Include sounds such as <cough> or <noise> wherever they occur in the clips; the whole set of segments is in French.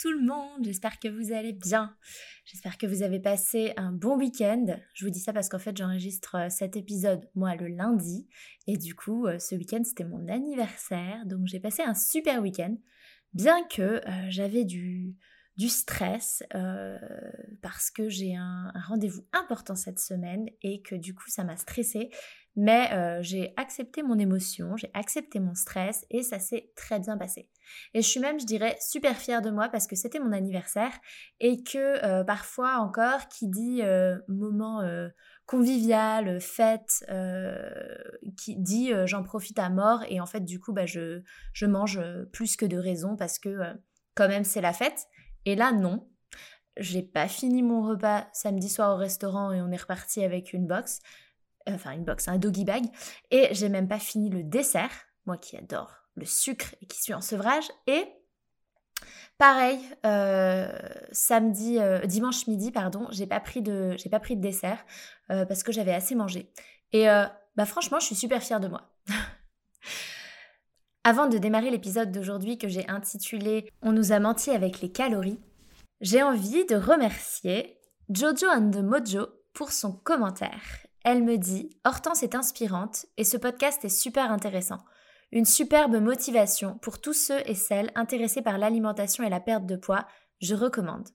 Tout le monde, j'espère que vous allez bien. J'espère que vous avez passé un bon week-end. Je vous dis ça parce qu'en fait j'enregistre euh, cet épisode moi le lundi et du coup euh, ce week-end c'était mon anniversaire donc j'ai passé un super week-end bien que euh, j'avais du, stress parce que j'ai un, un rendez-vous important cette semaine et que du coup ça m'a stressée mais euh, j'ai accepté mon émotion, j'ai accepté mon stress et ça s'est très bien passé. Et je suis même, je dirais, super fière de moi parce que c'était mon anniversaire et que euh, parfois encore, qui dit euh, moment convivial, fête, qui dit j'en profite à mort et en fait du coup bah, je, je mange plus que de raison parce que quand même c'est la fête. Et là non, j'ai pas fini mon repas samedi soir au restaurant et on est reparti avec une box enfin une box, un doggy bag, et j'ai même pas fini le dessert, moi qui adore le sucre et qui suis en sevrage, et pareil, euh, samedi, euh, dimanche midi, pardon, j'ai pas pris de, j'ai pas pris de dessert euh, parce que j'avais assez mangé. Et bah franchement, je suis super fière de moi. <laughs> Avant de démarrer l'épisode d'aujourd'hui que j'ai intitulé On nous a menti avec les calories, j'ai envie de remercier Jojo and the Mojo pour son commentaire elle me dit Hortense est inspirante et ce podcast est super intéressant. Une superbe motivation pour tous ceux et celles intéressés par l'alimentation et la perte de poids. Je recommande.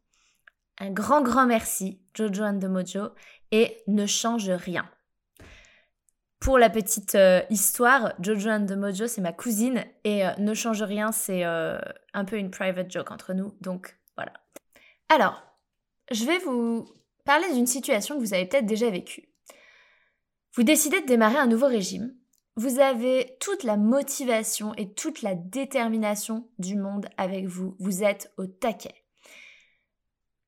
Un grand, grand merci, Jojo and Mojo, et ne change rien. Pour la petite euh, histoire, Jojo and the Mojo, c'est ma cousine, et euh, ne change rien, c'est euh, un peu une private joke entre nous, donc voilà. Alors, je vais vous parler d'une situation que vous avez peut-être déjà vécue. Vous décidez de démarrer un nouveau régime. Vous avez toute la motivation et toute la détermination du monde avec vous. Vous êtes au taquet.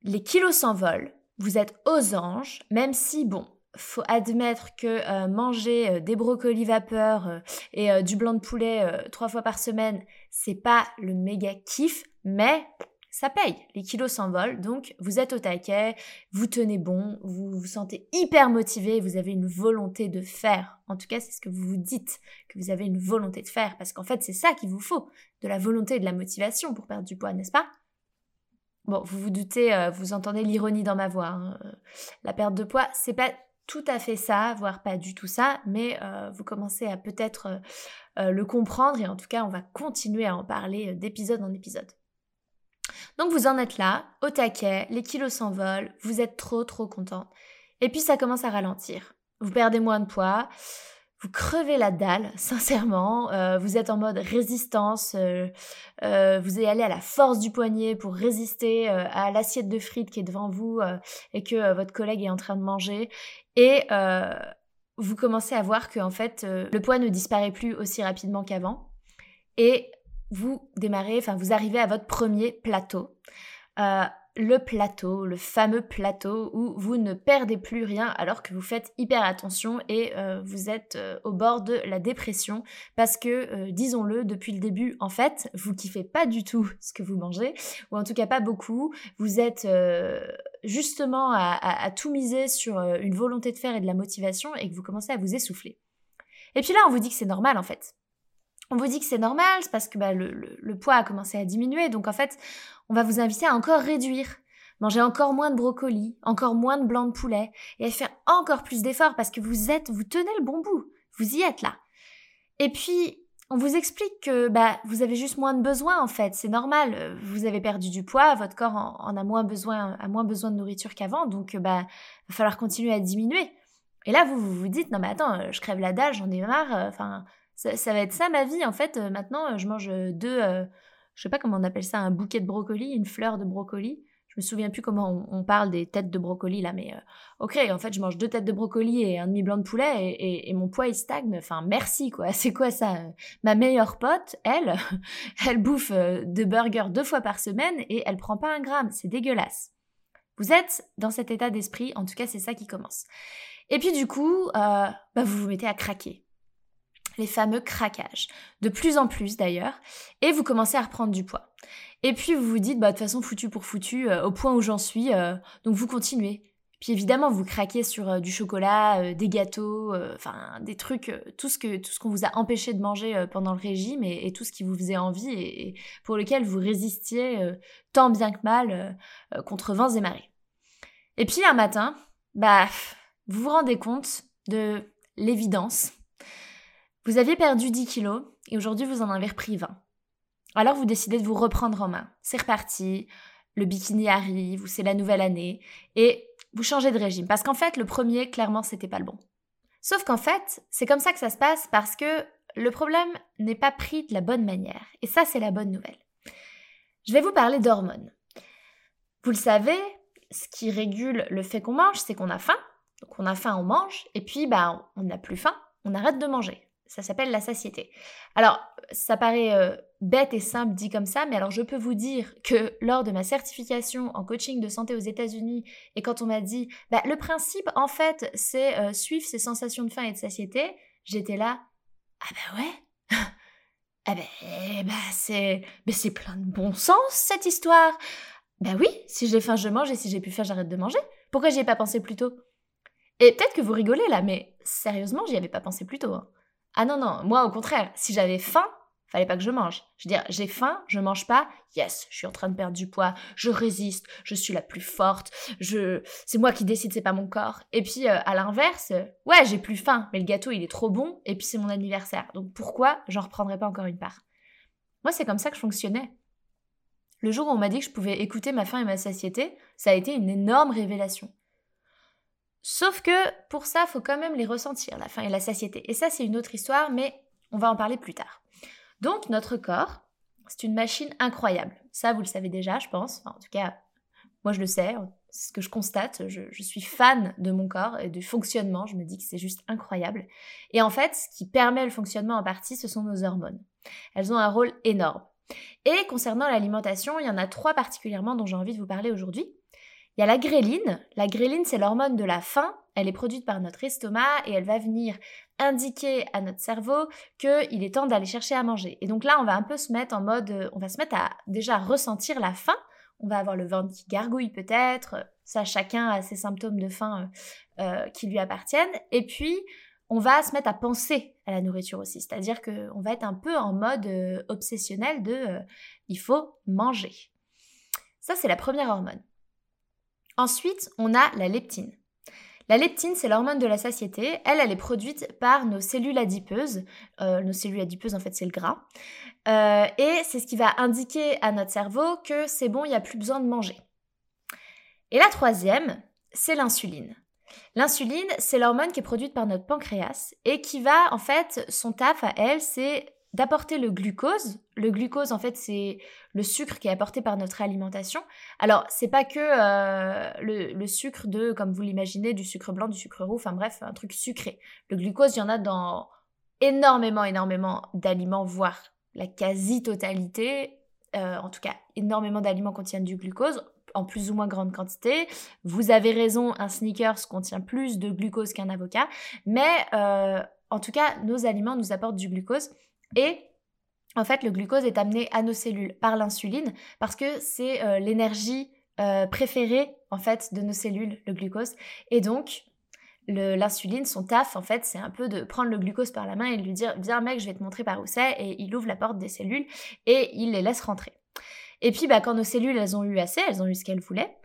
Les kilos s'envolent. Vous êtes aux anges, même si, bon, faut admettre que euh, manger euh, des brocolis vapeur euh, et du blanc de poulet trois fois par semaine, c'est pas le méga kiff, mais ça paye. Les kilos s'envolent, donc vous êtes au taquet, vous tenez bon, vous vous sentez hyper motivé, vous avez une volonté de faire. En tout cas, c'est ce que vous vous dites, que vous avez une volonté de faire, parce qu'en fait, c'est ça qu'il vous faut, de la volonté et de la motivation pour perdre du poids, n'est-ce pas? Bon, vous vous doutez, euh, vous entendez l'ironie dans ma voix. Hein. La perte de poids, c'est pas tout à fait ça, voire pas du tout ça, mais euh, vous commencez à peut-être euh, le comprendre et en tout cas, on va continuer à en parler d'épisode en épisode. Donc vous en êtes là, au taquet, les kilos s'envolent, vous êtes trop trop content. Et puis ça commence à ralentir. Vous perdez moins de poids, vous crevez la dalle, <laughs> sincèrement. Euh, vous êtes en mode résistance. Euh, euh, vous allez à la force du poignet pour résister à l'assiette de frites qui est devant vous et que votre collègue est en train de manger. Et vous commencez à voir que en fait le poids ne disparaît plus aussi rapidement qu'avant. Et vous démarrez, enfin vous arrivez à votre premier plateau. Euh, le plateau, le fameux plateau où vous ne perdez plus rien alors que vous faites hyper attention et euh, vous êtes euh, au bord de la dépression parce que, disons-le, depuis le début, en fait, vous kiffez pas du tout ce que vous mangez, ou en tout cas pas beaucoup. Vous êtes justement à, tout miser sur une volonté de faire et de la motivation et que vous commencez à vous essouffler. Et puis là, on vous dit que c'est normal en fait on vous dit que c'est normal, c'est parce que bah, le, poids a commencé à diminuer. Donc en fait, on va vous inviter à encore réduire. Manger encore moins de brocolis, encore moins de blanc de poulet et à faire encore plus d'efforts parce que vous êtes, vous tenez le bon bout. Vous y êtes là. Et puis, on vous explique que bah, vous avez juste moins de besoin en fait, c'est normal. Vous avez perdu du poids, votre corps en, a moins besoin, a moins besoin de nourriture qu'avant, donc bah va falloir continuer à diminuer. Et là vous vous, dites non mais attends, je crève la dalle, j'en ai marre. Enfin ça, va être ça ma vie en fait. Maintenant je mange deux, je sais pas comment on appelle ça, un bouquet de brocoli, une fleur de brocoli je me souviens plus comment on, parle des têtes de brocoli là, mais euh, ok, en fait, je mange deux têtes de brocoli et un demi blanc de poulet et, mon poids il stagne. Enfin, merci quoi. <laughs> C'est quoi ça Ma meilleure pote, elle, <laughs> elle bouffe euh, de burgers deux fois par semaine et elle prend pas un gramme. C'est dégueulasse. Vous êtes dans cet état d'esprit, en tout cas, c'est ça qui commence. Et puis du coup, euh, bah, vous vous mettez à craquer les fameux craquages, de plus en plus d'ailleurs, et vous commencez à reprendre du poids. Et puis vous vous dites, bah de toute façon, foutu pour foutu, euh, au point où j'en suis, euh, donc vous continuez. Puis évidemment, vous craquez sur euh, du chocolat, des gâteaux, enfin des trucs, tout ce que tout ce qu'on vous a empêché de manger pendant le régime et, tout ce qui vous faisait envie et, pour lequel vous résistiez tant bien que mal contre vents et marées. Et puis un matin, bah vous vous rendez compte de l'évidence. Vous aviez perdu 10 kilos et aujourd'hui vous en avez repris 20. Alors vous décidez de vous reprendre en main. C'est reparti, le bikini arrive, c'est la nouvelle année, et vous changez de régime. Parce qu'en fait, le premier, clairement, c'était pas le bon. Sauf qu'en fait, c'est comme ça que ça se passe parce que le problème n'est pas pris de la bonne manière. Et ça, c'est la bonne nouvelle. Je vais vous parler d'hormones. Vous le savez, ce qui régule le fait qu'on mange, c'est qu'on a faim. Donc on a faim, on mange, et puis bah, on n'a plus faim, on arrête de manger. Ça s'appelle la satiété. Alors, ça paraît euh, bête et simple dit comme ça, mais alors je peux vous dire que lors de ma certification en coaching de santé aux États-Unis, et quand on m'a dit, bah, le principe, en fait, c'est euh, suivre ces sensations de faim et de satiété, j'étais là, ah bah ouais, <laughs> ah bah, eh bah c'est plein de bon sens cette histoire. Bah oui, si j'ai faim, je mange, et si j'ai plus faim, j'arrête de manger. Pourquoi j'y ai pas pensé plus tôt Et peut-être que vous rigolez là, mais sérieusement, j'y avais pas pensé plus tôt. Hein. Ah non, non, moi au contraire, si j'avais faim, fallait pas que je mange. Je veux dire, j'ai faim, je mange pas, yes, je suis en train de perdre du poids, je résiste, je suis la plus forte, je, c'est moi qui décide, c'est pas mon corps. Et puis euh, à l'inverse, ouais, j'ai plus faim, mais le gâteau il est trop bon, et puis c'est mon anniversaire, donc pourquoi j'en reprendrai pas encore une part? Moi c'est comme ça que je fonctionnais. Le jour où on m'a dit que je pouvais écouter ma faim et ma satiété, ça a été une énorme révélation. Sauf que pour ça, faut quand même les ressentir, la faim et la satiété. Et ça, c'est une autre histoire, mais on va en parler plus tard. Donc, notre corps, c'est une machine incroyable. Ça, vous le savez déjà, je pense. en tout cas, moi, je le sais. C'est ce que je constate. Je, je, suis fan de mon corps et du fonctionnement. Je me dis que c'est juste incroyable. Et en fait, ce qui permet le fonctionnement en partie, ce sont nos hormones. Elles ont un rôle énorme. Et concernant l'alimentation, il y en a trois particulièrement dont j'ai envie de vous parler aujourd'hui. Il y a la gréline. La gréline, c'est l'hormone de la faim. Elle est produite par notre estomac et elle va venir indiquer à notre cerveau qu'il est temps d'aller chercher à manger. Et donc là, on va un peu se mettre en mode, euh, on va se mettre à déjà ressentir la faim. On va avoir le ventre qui gargouille peut-être. Ça, chacun a ses symptômes de faim euh, euh, qui lui appartiennent. Et puis, on va se mettre à penser à la nourriture aussi. C'est-à-dire qu'on va être un peu en mode obsessionnel de il faut manger. Ça, c'est la première hormone. Ensuite, on a la leptine. La leptine, c'est l'hormone de la satiété. Elle, elle est produite par nos cellules adipeuses. Euh, nos cellules adipeuses, en fait, c'est le gras. Euh, et c'est ce qui va indiquer à notre cerveau que c'est bon, il n'y a plus besoin de manger. Et la troisième, c'est l'insuline. L'insuline, c'est l'hormone qui est produite par notre pancréas et qui va, en fait, son taf à elle, c'est d'apporter le glucose. Le glucose, en fait, c'est le sucre qui est apporté par notre alimentation. Alors, c'est pas que euh, le, sucre de, comme vous l'imaginez, du sucre blanc, du sucre roux, enfin bref, un truc sucré. Le glucose, il y en a dans énormément, énormément d'aliments, voire la quasi-totalité. Euh, en tout cas, énormément d'aliments contiennent du glucose en plus ou moins grande quantité. Vous avez raison, un sneakers contient plus de glucose qu'un avocat, mais euh, en tout cas, nos aliments nous apportent du glucose. Et en fait, le glucose est amené à nos cellules par l'insuline parce que c'est euh, l'énergie euh, préférée en fait de nos cellules, le glucose. Et donc, l'insuline, son taf, en fait, c'est un peu de prendre le glucose par la main et de lui dire Viens, mec, je vais te montrer par où c'est. Et il ouvre la porte des cellules et il les laisse rentrer. Et puis, bah, quand nos cellules, elles ont eu assez, elles ont eu ce qu'elles voulaient,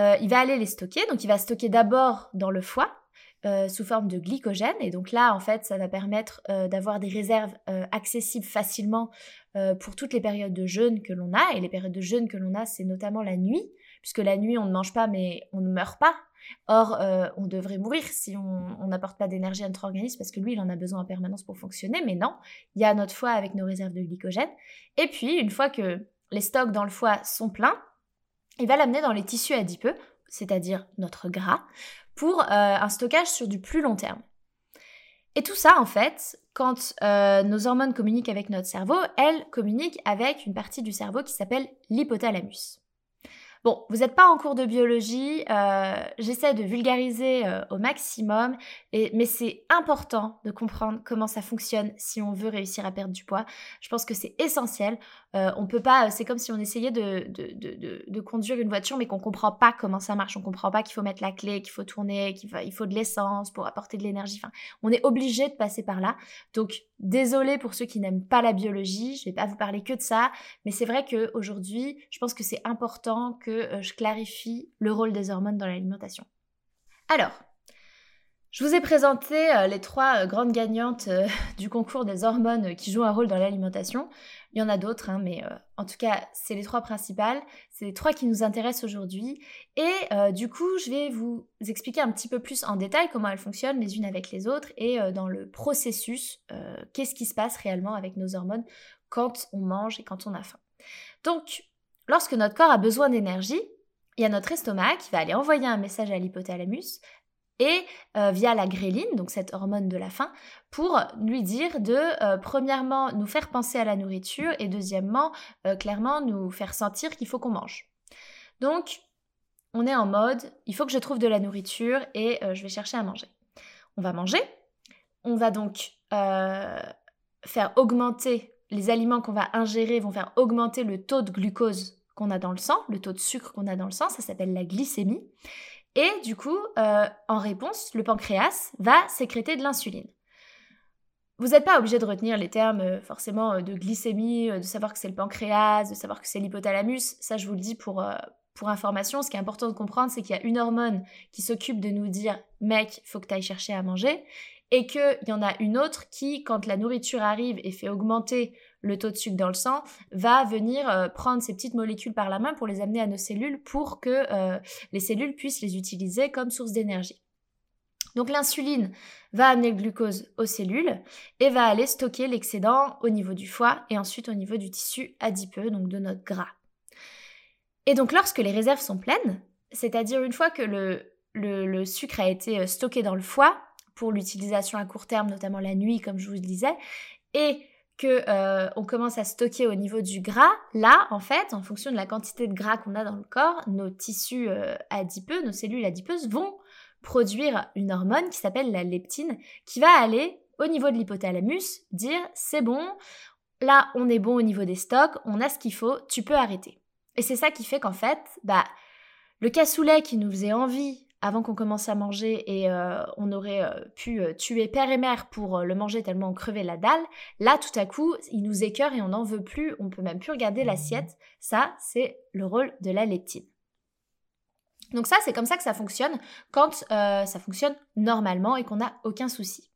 euh, il va aller les stocker. Donc, il va stocker d'abord dans le foie, sous forme de glycogène. Et donc là, en fait, ça va permettre d'avoir des réserves accessibles facilement pour toutes les périodes de jeûne que l'on a. Et les périodes de jeûne que l'on a, c'est notamment la nuit, puisque la nuit, on ne mange pas, mais on ne meurt pas. Or, on devrait mourir si on n'apporte pas d'énergie à notre organisme parce que lui, il en a besoin en permanence pour fonctionner. Mais non, il y a notre foie avec nos réserves de glycogène. Et puis, une fois que les stocks dans le foie sont pleins, il va l'amener dans les tissus adipeux, c'est-à-dire notre gras, pour euh, un stockage sur du plus long terme. Et tout ça, en fait, quand euh, nos hormones communiquent avec notre cerveau, elles communiquent avec une partie du cerveau qui s'appelle l'hypothalamus. Bon, vous n'êtes pas en cours de biologie, euh, j'essaie de vulgariser au maximum, mais c'est important de comprendre comment ça fonctionne si on veut réussir à perdre du poids. Je pense que c'est essentiel. Euh, on peut pas, c'est comme si on essayait de, conduire une voiture mais qu'on comprend pas comment ça marche, on comprend pas qu'il faut mettre la clé, qu'il faut tourner, qu'il faut, il faut de l'essence pour apporter de l'énergie. On est obligé de passer par là. Donc, désolé pour ceux qui n'aiment pas la biologie, je vais pas vous parler que de ça, mais c'est vrai qu'aujourd'hui, je pense que c'est important que euh, je clarifie le rôle des hormones dans l'alimentation. Alors, je vous ai présenté euh, les trois euh, grandes gagnantes <laughs> du concours des hormones qui jouent un rôle dans l'alimentation. Il y en a d'autres, hein, mais en tout cas, c'est les trois principales. C'est les trois qui nous intéressent aujourd'hui. Et du coup, je vais vous expliquer un petit peu plus en détail comment elles fonctionnent les unes avec les autres et dans le processus, qu'est-ce qui se passe réellement avec nos hormones quand on mange et quand on a faim. Donc, Lorsque notre corps a besoin d'énergie, il y a notre estomac qui va aller envoyer un message à l'hypothalamus et euh, via la gréline, donc cette hormone de la faim, pour lui dire de, euh, premièrement, nous faire penser à la nourriture et deuxièmement, euh, clairement, nous faire sentir qu'il faut qu'on mange. Donc, on est en mode, il faut que je trouve de la nourriture et je vais chercher à manger. On va manger, on va donc faire augmenter, les aliments qu'on va ingérer vont faire augmenter le taux de glucose qu'on a dans le sang, le taux de sucre qu'on a dans le sang, ça s'appelle la glycémie. Et du coup, euh, en réponse, le pancréas va sécréter de l'insuline. Vous n'êtes pas obligé de retenir les termes euh, forcément euh, de glycémie, de savoir que c'est le pancréas, de savoir que c'est l'hypothalamus. Ça, je vous le dis pour, pour information. Ce qui est important de comprendre, c'est qu'il y a une hormone qui s'occupe de nous dire mec, faut que tu ailles chercher à manger. Et qu'il y en a une autre qui, quand la nourriture arrive et fait augmenter le taux de sucre dans le sang, va venir euh, prendre ces petites molécules par la main pour les amener à nos cellules pour que euh, les cellules puissent les utiliser comme source d'énergie. Donc l'insuline va amener le glucose aux cellules et va aller stocker l'excédent au niveau du foie et ensuite au niveau du tissu adipeux, donc de notre gras. Et donc lorsque les réserves sont pleines, c'est-à-dire une fois que le, sucre a été euh, stocké dans le foie pour l'utilisation à court terme, notamment la nuit comme je vous le disais, et que euh, on commence à stocker au niveau du gras, là, en fait, en fonction de la quantité de gras qu'on a dans le corps, nos tissus euh, adipeux, nos cellules adipeuses vont produire une hormone qui s'appelle la leptine, qui va aller au niveau de l'hypothalamus dire c'est bon, là on est bon au niveau des stocks, on a ce qu'il faut, tu peux arrêter. Et c'est ça qui fait qu'en fait, bah, le cassoulet qui nous faisait envie avant qu'on commence à manger et euh, on aurait euh, pu euh, tuer père et mère pour le manger tellement on crevait la dalle, là tout à coup il nous écœure et on n'en veut plus, on peut même plus regarder l'assiette. Ça c'est le rôle de la leptine. Donc ça c'est comme ça que ça fonctionne quand ça fonctionne normalement et qu'on n'a aucun souci.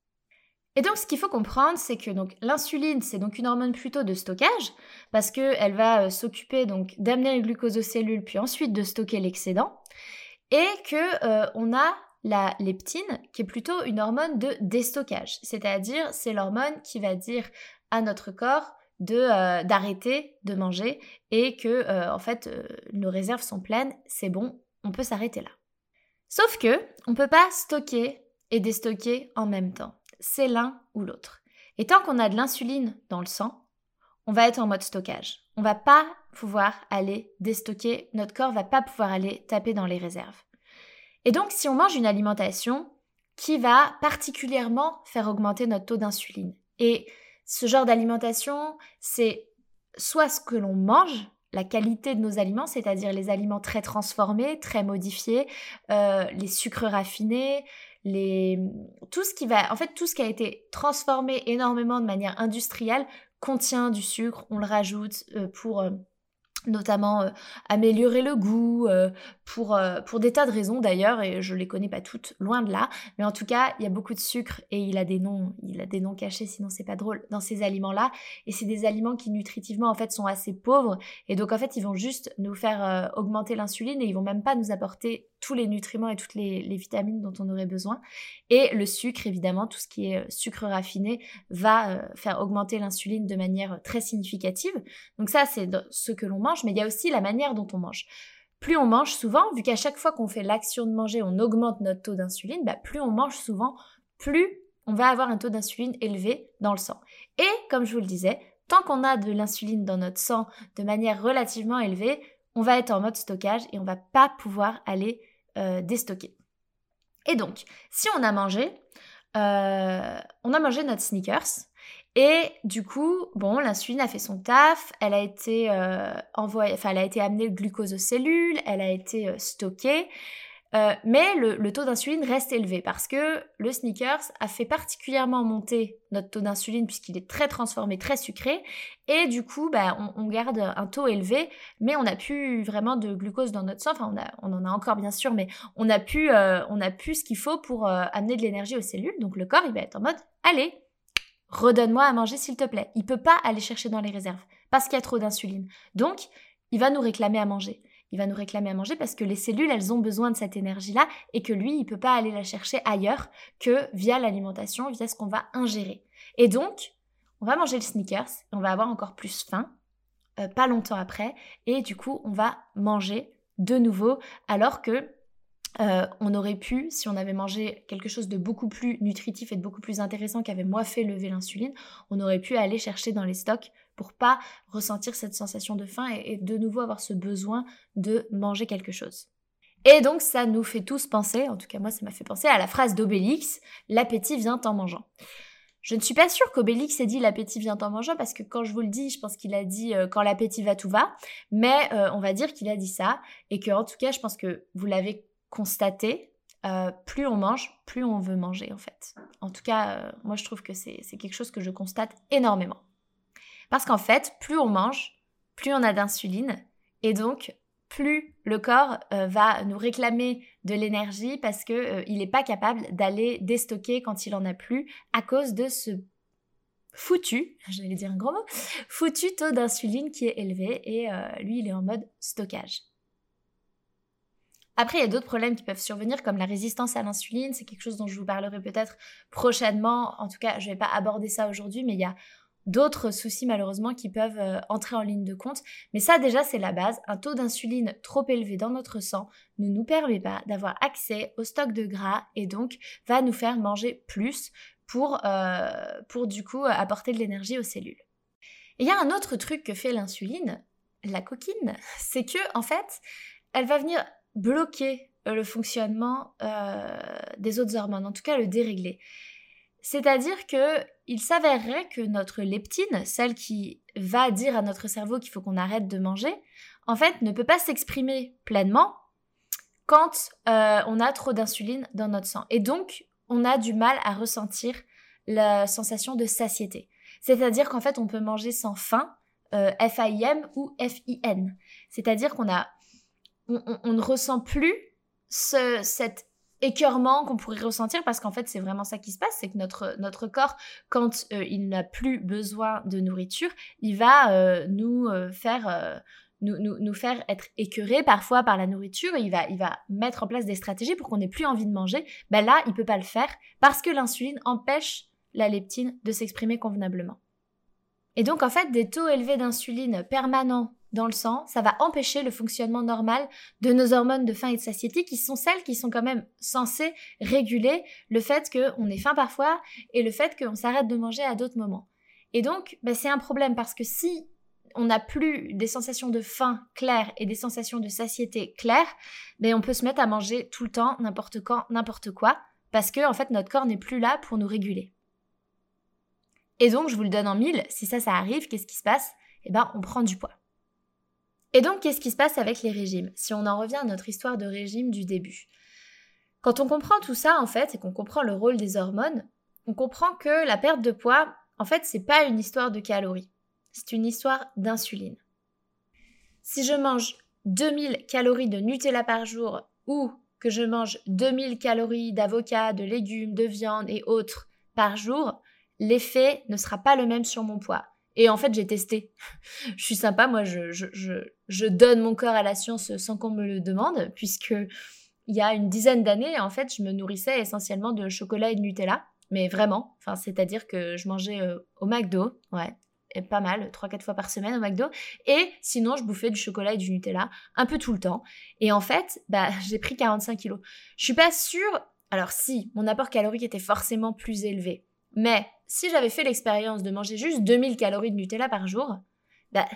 Et donc ce qu'il faut comprendre, c'est que donc l'insuline, c'est donc une hormone plutôt de stockage parce qu'elle va s'occuper donc d'amener le glucose aux cellules puis ensuite de stocker l'excédent et que euh, on a la leptine qui est plutôt une hormone de déstockage, c'est-à-dire c'est l'hormone qui va dire à notre corps euh, d'arrêter de manger et que euh, en fait nos réserves sont pleines, c'est bon, on peut s'arrêter là. Sauf que on peut pas stocker et déstocker en même temps. C'est l'un ou l'autre. Et tant qu'on a de l'insuline dans le sang, on va être en mode stockage. On va pas pouvoir aller déstocker, notre corps va pas pouvoir aller taper dans les réserves. Et donc si on mange une alimentation qui va particulièrement faire augmenter notre taux d'insuline. Et ce genre d'alimentation, c'est soit ce que l'on mange, la qualité de nos aliments, c'est-à-dire les aliments très transformés, très modifiés, euh, les sucres raffinés, tout ce qui va, en fait, tout ce qui a été transformé énormément de manière industrielle contient du sucre, on le rajoute euh, pour euh, notamment euh, améliorer le goût, pour, des tas de raisons d'ailleurs, et je les connais pas toutes, loin de là, mais en tout cas, il y a beaucoup de sucre et il a des noms, a des noms cachés, sinon c'est pas drôle, dans ces aliments-là, et c'est des aliments qui nutritivement en fait sont assez pauvres, et donc en fait ils vont juste nous faire augmenter l'insuline et ils vont même pas nous apporter tous les nutriments et toutes les, vitamines dont on aurait besoin. Et le sucre, évidemment, tout ce qui est sucre raffiné, va faire augmenter l'insuline de manière très significative. Donc ça, c'est ce que l'on mange mais il y a aussi la manière dont on mange. Plus on mange souvent, vu qu'à chaque fois qu'on fait l'action de manger, on augmente notre taux d'insuline, bah, plus on mange souvent, plus on va avoir un taux d'insuline élevé dans le sang. Et comme je vous le disais, tant qu'on a de l'insuline dans notre sang de manière relativement élevée, on va être en mode stockage et on va pas pouvoir aller euh, déstocker. Et donc, si on a mangé, euh, on a mangé notre sneakers, et du coup, bon, l'insuline a fait son taf, elle a été euh, envoyée, enfin, elle a été amenée le glucose aux cellules, elle a été euh, stockée, euh, mais le, taux d'insuline reste élevé parce que le sneakers a fait particulièrement monter notre taux d'insuline puisqu'il est très transformé, très sucré, et du coup, bah, on, garde un taux élevé, mais on n'a plus vraiment de glucose dans notre sang. Enfin, on, en a encore bien sûr, mais on a plus, on a plus ce qu'il faut pour amener de l'énergie aux cellules. Donc le corps, il va être en mode, allez, redonne-moi à manger s'il te plaît. Il peut pas aller chercher dans les réserves parce qu'il y a trop d'insuline. Donc, il va nous réclamer à manger. Il va nous réclamer à manger parce que les cellules, elles ont besoin de cette énergie-là et que lui, il peut pas aller la chercher ailleurs que via l'alimentation, via ce qu'on va ingérer. Et donc, on va manger le sneakers on va avoir encore plus faim, euh, pas longtemps après, et du coup, on va manger de nouveau alors que euh, on aurait pu, si on avait mangé quelque chose de beaucoup plus nutritif et de beaucoup plus intéressant qui avait moins fait lever l'insuline, on aurait pu aller chercher dans les stocks pour pas ressentir cette sensation de faim et, de nouveau avoir ce besoin de manger quelque chose. Et donc ça nous fait tous penser, en tout cas moi ça m'a fait penser à la phrase d'Obélix, l'appétit vient en mangeant. Je ne suis pas sûre qu'Obélix ait dit l'appétit vient en mangeant parce que quand je vous le dis, je pense qu'il a dit euh, quand l'appétit va tout va, mais euh, on va dire qu'il a dit ça et que en tout cas je pense que vous l'avez constater, euh, plus on mange, plus on veut manger en fait. En tout cas, euh, moi je trouve que c'est quelque chose que je constate énormément. Parce qu'en fait, plus on mange, plus on a d'insuline, et donc plus le corps euh, va nous réclamer de l'énergie parce qu'il il n'est pas capable d'aller déstocker quand il en a plus à cause de ce foutu, <laughs> j'allais dire un gros mot, foutu taux d'insuline qui est élevé et lui il est en mode stockage. Après, il y a d'autres problèmes qui peuvent survenir, comme la résistance à l'insuline. C'est quelque chose dont je vous parlerai peut-être prochainement. En tout cas, je ne vais pas aborder ça aujourd'hui, mais il y a d'autres soucis malheureusement qui peuvent euh, entrer en ligne de compte. Mais ça déjà, c'est la base. Un taux d'insuline trop élevé dans notre sang ne nous permet pas d'avoir accès au stock de gras et donc va nous faire manger plus pour, euh, pour du coup apporter de l'énergie aux cellules. Il y a un autre truc que fait l'insuline, la coquine, <laughs> c'est que en fait, elle va venir bloquer euh, le fonctionnement euh, des autres hormones, en tout cas le dérégler. C'est-à-dire que il s'avérerait que notre leptine, celle qui va dire à notre cerveau qu'il faut qu'on arrête de manger, en fait ne peut pas s'exprimer pleinement quand euh, on a trop d'insuline dans notre sang. Et donc, on a du mal à ressentir la sensation de satiété. C'est-à-dire qu'en fait, on peut manger sans faim, F-I-M ou F-I-N. C'est-à-dire qu'on a on, ne ressent plus cet écœurement qu'on pourrait ressentir parce qu'en fait c'est vraiment ça qui se passe, c'est que notre, notre corps, quand euh, il n'a plus besoin de nourriture, il va euh, nous euh, faire... Nous, nous, faire être écœurés parfois par la nourriture, il va, il va mettre en place des stratégies pour qu'on n'ait plus envie de manger. Ben là, il peut pas le faire parce que l'insuline empêche la leptine de s'exprimer convenablement. Et donc en fait, des taux élevés d'insuline permanents dans le sang, ça va empêcher le fonctionnement normal de nos hormones de faim et de satiété qui sont celles qui sont quand même censées réguler le fait qu'on ait faim parfois et le fait qu'on s'arrête de manger à d'autres moments. Et donc, bah, c'est un problème parce que si on n'a plus des sensations de faim claires et des sensations de satiété claires, ben on peut se mettre à manger tout le temps, n'importe quand, n'importe quoi, parce que en fait notre corps n'est plus là pour nous réguler. Et donc, je vous le donne en mille, si ça, ça arrive, qu'est-ce qui se passe? Eh ben, on prend du poids. Et donc, qu'est-ce qui se passe avec les régimes Si on en revient à notre histoire de régime du début? Quand on comprend tout ça, en fait, et qu'on comprend le rôle des hormones, on comprend que la perte de poids, en fait, c'est pas une histoire de calories. C'est une histoire d'insuline. si je mange 2000 calories de Nutella par jour ou que je mange 2000 calories d'avocat, de légumes, de viande et autres par jour, l'effet ne sera pas le même sur mon poids. Et en fait, j'ai testé. <laughs> je suis sympa, moi, je, donne mon corps à la science sans qu'on me le demande, puisque il y a une dizaine d'années, en fait, je me nourrissais essentiellement de chocolat et de Nutella. Mais vraiment, c'est-à-dire que je mangeais euh, au McDo, ouais, pas mal, 3-4 fois par semaine au McDo. Et sinon, je bouffais du chocolat et du Nutella un peu tout le temps. Et en fait, bah, <laughs> j'ai pris 45 kilos. Je suis pas sûre. Alors si, mon apport calorique était forcément plus élevé. Mais si j'avais fait l'expérience de manger juste 2000 calories de Nutella par jour, bah,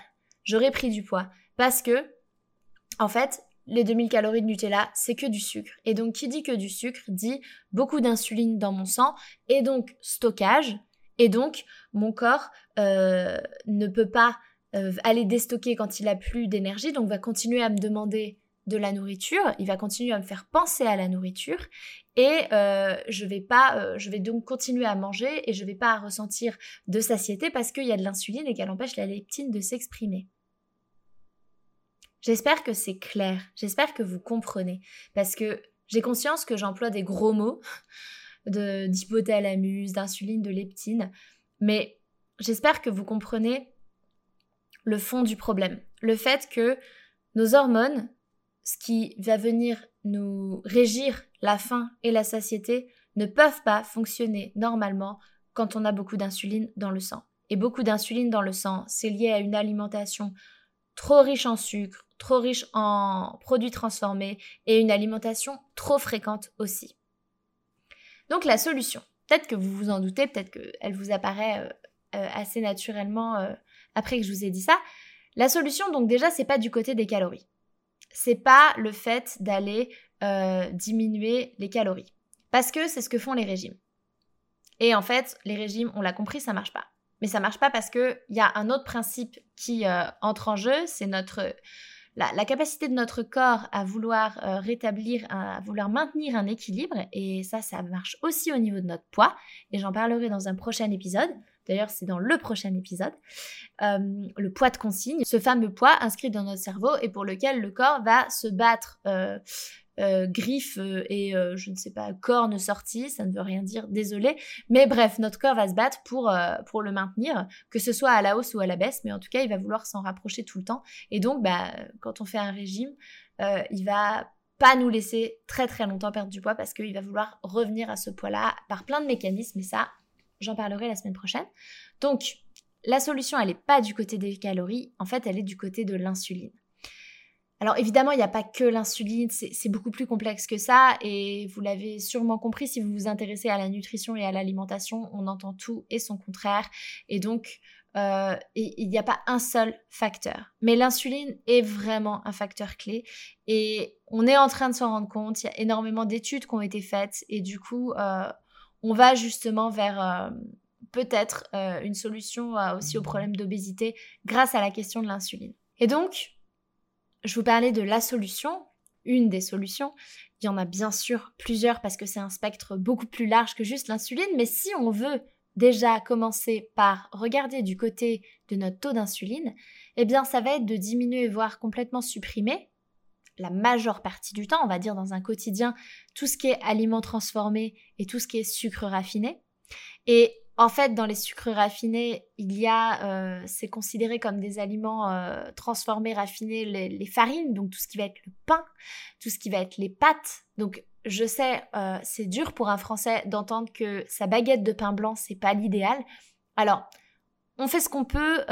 j'aurais pris du poids. Parce que, en fait, les 2000 calories de Nutella, c'est que du sucre. Et donc, qui dit que du sucre dit beaucoup d'insuline dans mon sang et donc stockage. Et donc, mon corps euh, ne peut pas euh, aller déstocker quand il a plus d'énergie, donc va continuer à me demander de la nourriture, il va continuer à me faire penser à la nourriture et euh, je vais pas, je vais donc continuer à manger et je vais pas ressentir de satiété parce qu'il y a de l'insuline et qu'elle empêche la leptine de s'exprimer. J'espère que c'est clair, j'espère que vous comprenez parce que j'ai conscience que j'emploie des gros mots <laughs> d'hypothalamus, d'insuline, de leptine. Mais j'espère que vous comprenez le fond du problème. Le fait que nos hormones, ce qui va venir nous régir la faim et la satiété, ne peuvent pas fonctionner normalement quand on a beaucoup d'insuline dans le sang. Et beaucoup d'insuline dans le sang, c'est lié à une alimentation trop riche en sucre, trop riche en produits transformés et une alimentation trop fréquente aussi. Donc la solution, peut-être que vous vous en doutez, peut-être qu'elle vous apparaît euh, euh, assez naturellement euh, après que je vous ai dit ça. La solution, donc déjà, c'est pas du côté des calories. C'est pas le fait d'aller diminuer les calories. Parce que c'est ce que font les régimes. Et en fait, les régimes, on l'a compris, ça marche pas. Mais ça marche pas parce qu'il y a un autre principe qui entre en jeu, c'est notre la, capacité de notre corps à vouloir euh, rétablir, à vouloir maintenir un équilibre, et ça, ça marche aussi au niveau de notre poids, et j'en parlerai dans un prochain épisode. D'ailleurs, c'est dans le prochain épisode. Euh, le poids de consigne, ce fameux poids inscrit dans notre cerveau et pour lequel le corps va se battre euh, euh, griffes euh, et je ne sais pas, cornes sorties, ça ne veut rien dire, désolé. Mais bref, notre corps va se battre pour, pour le maintenir, que ce soit à la hausse ou à la baisse, mais en tout cas, il va vouloir s'en rapprocher tout le temps. Et donc, bah, quand on fait un régime, il va pas nous laisser très très longtemps perdre du poids parce qu'il va vouloir revenir à ce poids-là par plein de mécanismes, et ça, j'en parlerai la semaine prochaine. Donc, la solution, elle n'est pas du côté des calories, en fait, elle est du côté de l'insuline. Alors évidemment, il n'y a pas que l'insuline, c'est beaucoup plus complexe que ça. Et vous l'avez sûrement compris si vous vous intéressez à la nutrition et à l'alimentation, on entend tout et son contraire. Et donc euh, il n'y a pas un seul facteur. Mais l'insuline est vraiment un facteur clé. Et on est en train de s'en rendre compte, il y a énormément d'études qui ont été faites. Et du coup euh, on va justement vers... Euh, peut-être une solution aussi au problème d'obésité grâce à la question de l'insuline. Et donc, je vous parlais de la solution, une des solutions. Il y en a bien sûr plusieurs parce que c'est un spectre beaucoup plus large que juste l'insuline, mais si on veut déjà commencer par regarder du côté de notre taux d'insuline, eh bien ça va être de diminuer, voire complètement supprimer la majeure partie du temps, on va dire dans un quotidien, tout ce qui est aliments transformés et tout ce qui est sucre raffiné. Et en fait, dans les sucres raffinés, il y a, euh, c'est considéré comme des aliments euh, transformés, raffinés, les, farines, donc tout ce qui va être le pain, tout ce qui va être les pâtes. Donc, je sais, euh, c'est dur pour un Français d'entendre que sa baguette de pain blanc, c'est pas l'idéal. Alors, on fait ce qu'on peut.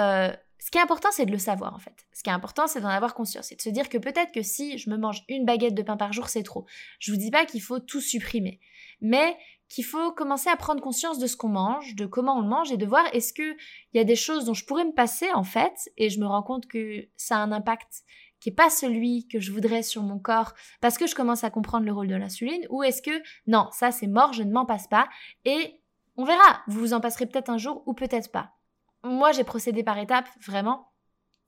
Ce qui est important, c'est de le savoir en fait. Ce qui est important, c'est d'en avoir conscience et de se dire que peut-être que si je me mange une baguette de pain par jour, c'est trop. Je vous dis pas qu'il faut tout supprimer, mais qu'il faut commencer à prendre conscience de ce qu'on mange, de comment on le mange et de voir est-ce qu'il y a des choses dont je pourrais me passer en fait et je me rends compte que ça a un impact qui n'est pas celui que je voudrais sur mon corps parce que je commence à comprendre le rôle de l'insuline ou est-ce que non, ça c'est mort, je ne m'en passe pas et on verra, vous vous en passerez peut-être un jour ou peut-être pas. Moi j'ai procédé par étapes vraiment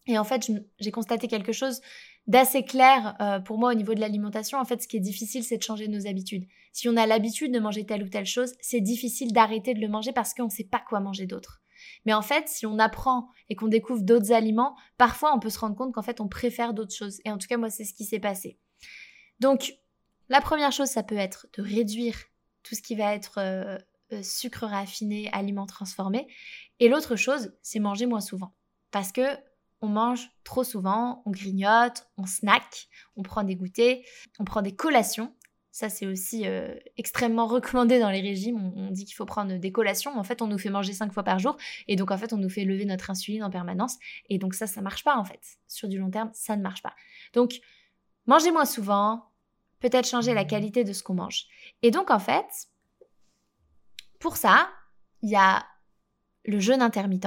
et en fait j'ai constaté quelque chose d'assez clair euh, pour moi au niveau de l'alimentation. En fait, ce qui est difficile, c'est de changer nos habitudes. si on a l'habitude de manger telle ou telle chose, c'est difficile d'arrêter de le manger parce qu'on ne sait pas quoi manger d'autre. Mais en fait, si on apprend et qu'on découvre d'autres aliments, parfois on peut se rendre compte qu'en fait on préfère d'autres choses. Et en tout cas, moi, c'est ce qui s'est passé. Donc, la première chose, ça peut être de réduire tout ce qui va être euh, euh, sucre raffiné, aliments transformés. Et l'autre chose, c'est manger moins souvent. Parce que on mange trop souvent, on grignote, on snack, on prend des goûters, on prend des collations. Ça, c'est aussi euh, extrêmement <laughs> recommandé dans les régimes. On, dit qu'il faut prendre des collations. En fait, on nous fait manger cinq fois par jour. Et donc, en fait, on nous fait lever notre insuline en permanence. Et donc, ça, ça marche pas, en fait. Sur du long terme, ça ne marche pas. Donc, mangez moins souvent. Peut-être changer la qualité de ce qu'on mange. Et donc, en fait, pour ça, il y a le jeûne intermittent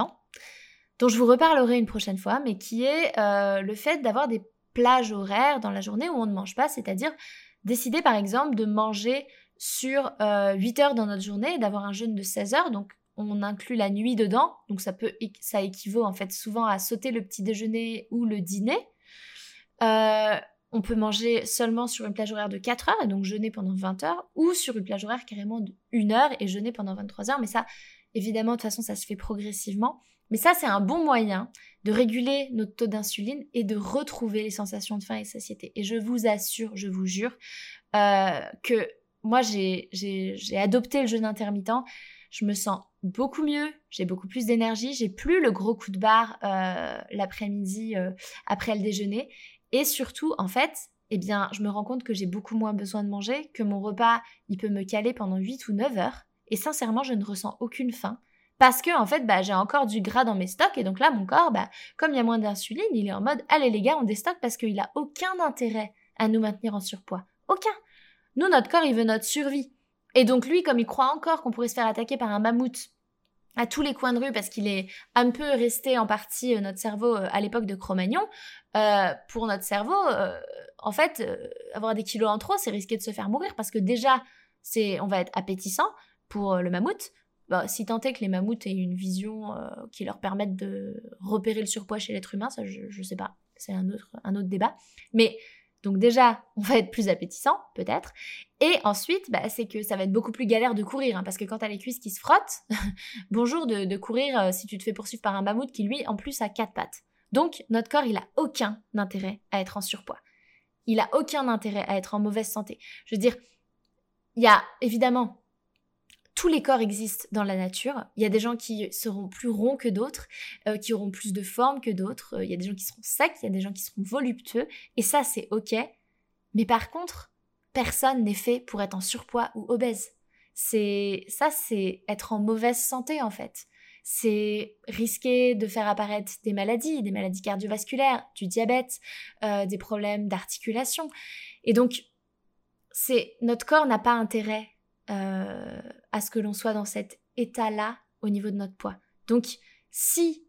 dont je vous reparlerai une prochaine fois, mais qui est euh, le fait d'avoir des plages horaires dans la journée où on ne mange pas, c'est-à-dire décider par exemple de manger sur 8 euh, heures dans notre journée d'avoir un jeûne de 16 heures, donc on inclut la nuit dedans, donc ça peut ça équivaut en fait souvent à sauter le petit déjeuner ou le dîner. Euh, on peut manger seulement sur une plage horaire de 4 heures et donc jeûner pendant 20 heures, ou sur une plage horaire carrément de 1 heure et jeûner pendant 23 heures, mais ça, évidemment, de toute façon, ça se fait progressivement. Mais ça, c'est un bon moyen de réguler notre taux d'insuline et de retrouver les sensations de faim et de satiété. Et je vous assure, je vous jure, euh, que moi, j'ai adopté le jeûne intermittent. Je me sens beaucoup mieux, j'ai beaucoup plus d'énergie, j'ai plus le gros coup de barre euh, l'après-midi euh, après le déjeuner. Et surtout, en fait, eh bien, je me rends compte que j'ai beaucoup moins besoin de manger, que mon repas, il peut me caler pendant 8 ou 9 heures. Et sincèrement, je ne ressens aucune faim. Parce que en fait bah, j'ai encore du gras dans mes stocks et donc là mon corps bah, comme il y a moins d'insuline il est en mode allez les gars on déstocke parce qu'il a aucun intérêt à nous maintenir en surpoids. Aucun. Nous notre corps il veut notre survie. Et donc lui comme il croit encore qu'on pourrait se faire attaquer par un mammouth à tous les coins de rue parce qu'il est un peu resté en partie euh, notre cerveau euh, à l'époque de Cro-Magnon. Euh, pour notre cerveau en fait avoir des kilos en trop c'est risquer de se faire mourir parce que déjà c'est on va être appétissant pour le mammouth. Bah, si tant est que les mammouths aient une vision qui leur permette de repérer le surpoids chez l'être humain, ça je, ne sais pas, c'est un autre, un autre débat. Mais donc déjà, on va être plus appétissant, peut-être. Et ensuite, bah, c'est que ça va être beaucoup plus galère de courir, hein, parce que quand t'as les cuisses qui se frottent, <laughs> bonjour de, courir euh, si tu te fais poursuivre par un mammouth qui lui, en plus, a quatre pattes. Donc notre corps, il a aucun intérêt à être en surpoids. Il a aucun intérêt à être en mauvaise santé. Je veux dire, il y a évidemment tous les corps existent dans la nature. Il y a des gens qui seront plus ronds que d'autres, euh, qui auront plus de forme que d'autres. Euh, il y a des gens qui seront secs, il y a des gens qui seront voluptueux. Et ça, c'est OK. Mais par contre, personne n'est fait pour être en surpoids ou obèse. C'est ça, c'est être en mauvaise santé en fait. C'est risquer de faire apparaître des maladies, des maladies cardiovasculaires, du diabète, euh, des problèmes d'articulation. Et donc, c'est notre corps n'a pas intérêt euh, à ce que l'on soit dans cet état-là au niveau de notre poids. Donc, si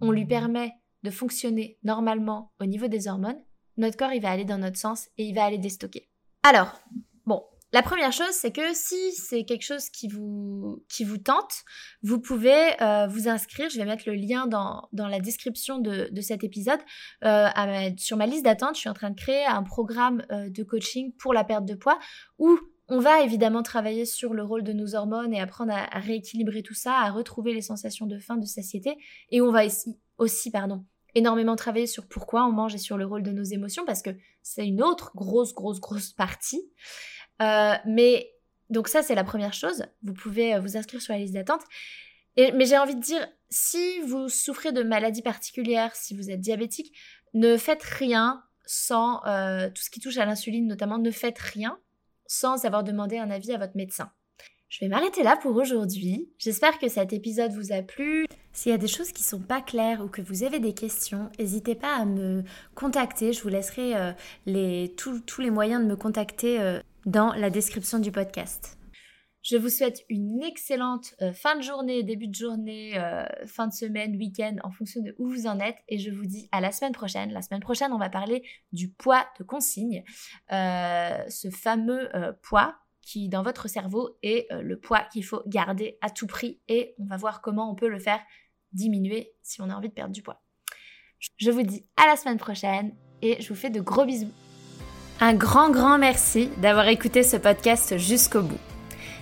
on lui permet de fonctionner normalement au niveau des hormones, notre corps, il va aller dans notre sens et il va aller déstocker. Alors, bon, la première chose, c'est que si c'est quelque chose qui vous, qui vous tente, vous pouvez euh, vous inscrire. Je vais mettre le lien dans, dans la description de, de cet épisode. Euh, sur ma liste d'attente, je suis en train de créer un programme de coaching pour la perte de poids où on va évidemment travailler sur le rôle de nos hormones et apprendre à, rééquilibrer tout ça, à retrouver les sensations de faim, de satiété. Et on va aussi, pardon, énormément travailler sur pourquoi on mange et sur le rôle de nos émotions parce que c'est une autre grosse, grosse, grosse partie. Euh, mais donc ça, c'est la première chose. Vous pouvez euh, vous inscrire sur la liste d'attente. mais j'ai envie de dire, si vous souffrez de maladies particulières, si vous êtes diabétique, ne faites rien sans euh, tout ce qui touche à l'insuline notamment, ne faites rien sans avoir demandé un avis à votre médecin. Je vais m'arrêter là pour aujourd'hui. J'espère que cet épisode vous a plu. S'il y a des choses qui sont pas claires ou que vous avez des questions, n'hésitez pas à me contacter. Je vous laisserai euh, tous les moyens de me contacter euh, dans la description du podcast. Je vous souhaite une excellente euh, fin de journée, début de journée, fin de semaine, week-end, en fonction de où vous en êtes. Et je vous dis à la semaine prochaine. La semaine prochaine, on va parler du poids de consigne. ce fameux poids qui, dans votre cerveau, est le poids qu'il faut garder à tout prix. Et on va voir comment on peut le faire diminuer si on a envie de perdre du poids. Je vous dis à la semaine prochaine et je vous fais de gros bisous. Un grand grand merci d'avoir écouté ce podcast jusqu'au bout.